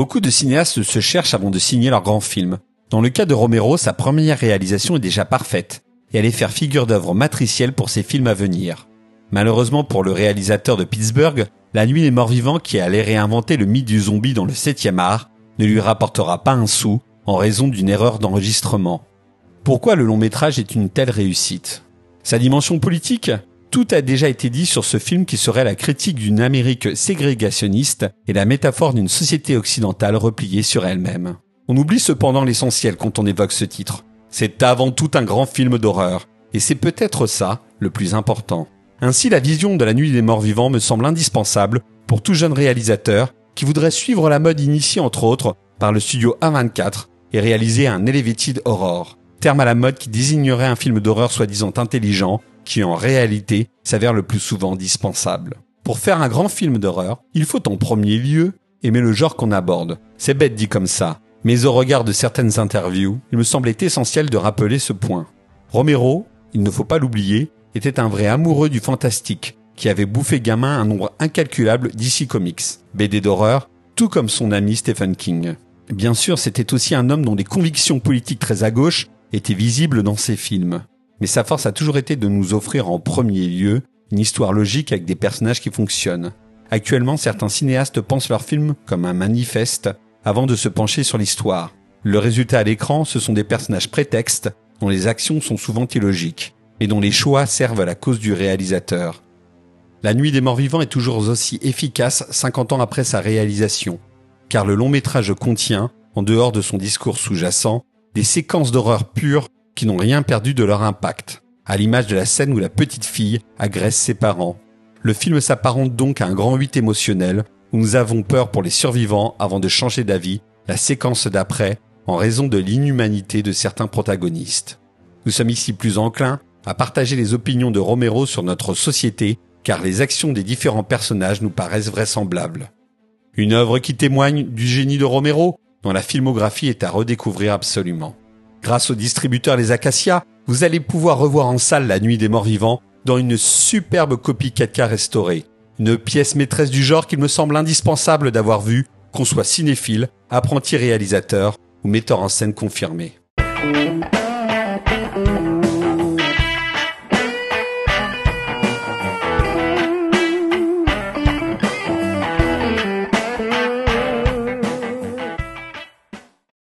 Beaucoup de cinéastes se cherchent avant de signer leur grand film. Dans le cas de Romero, sa première réalisation est déjà parfaite, et allait faire figure d'œuvre matricielle pour ses films à venir. Malheureusement pour le réalisateur de Pittsburgh, La Nuit des Morts Vivants qui allait réinventer le mythe du zombie dans le 7 art ne lui rapportera pas un sou en raison d'une erreur d'enregistrement. Pourquoi le long métrage est une telle réussite? Sa dimension politique? Tout a déjà été dit sur ce film qui serait la critique d'une Amérique ségrégationniste et la métaphore d'une société occidentale repliée sur elle-même. On oublie cependant l'essentiel quand on évoque ce titre. C'est avant tout un grand film d'horreur, et c'est peut-être ça le plus important. Ainsi, la vision de la nuit des morts vivants me semble indispensable pour tout jeune réalisateur qui voudrait suivre la mode initiée entre autres par le studio A24 et réaliser un elevated horror, terme à la mode qui désignerait un film d'horreur soi-disant intelligent qui en réalité s'avère le plus souvent dispensable. Pour faire un grand film d'horreur, il faut en premier lieu aimer le genre qu'on aborde. C'est bête dit comme ça, mais au regard de certaines interviews, il me semblait essentiel de rappeler ce point. Romero, il ne faut pas l'oublier, était un vrai amoureux du fantastique, qui avait bouffé gamin un nombre incalculable d'ici comics, BD d'horreur, tout comme son ami Stephen King. Bien sûr, c'était aussi un homme dont les convictions politiques très à gauche étaient visibles dans ses films. Mais sa force a toujours été de nous offrir en premier lieu une histoire logique avec des personnages qui fonctionnent. Actuellement, certains cinéastes pensent leur film comme un manifeste avant de se pencher sur l'histoire. Le résultat à l'écran, ce sont des personnages prétextes dont les actions sont souvent illogiques et dont les choix servent à la cause du réalisateur. La Nuit des Morts Vivants est toujours aussi efficace 50 ans après sa réalisation, car le long métrage contient, en dehors de son discours sous-jacent, des séquences d'horreur pures qui n'ont rien perdu de leur impact, à l'image de la scène où la petite fille agresse ses parents. Le film s'apparente donc à un grand huit émotionnel où nous avons peur pour les survivants avant de changer d'avis la séquence d'après en raison de l'inhumanité de certains protagonistes. Nous sommes ici plus enclins à partager les opinions de Romero sur notre société car les actions des différents personnages nous paraissent vraisemblables. Une œuvre qui témoigne du génie de Romero, dont la filmographie est à redécouvrir absolument. Grâce au distributeur Les Acacias, vous allez pouvoir revoir en salle La Nuit des Morts Vivants dans une superbe copie 4K restaurée. Une pièce maîtresse du genre qu'il me semble indispensable d'avoir vue, qu'on soit cinéphile, apprenti réalisateur ou metteur en scène confirmé.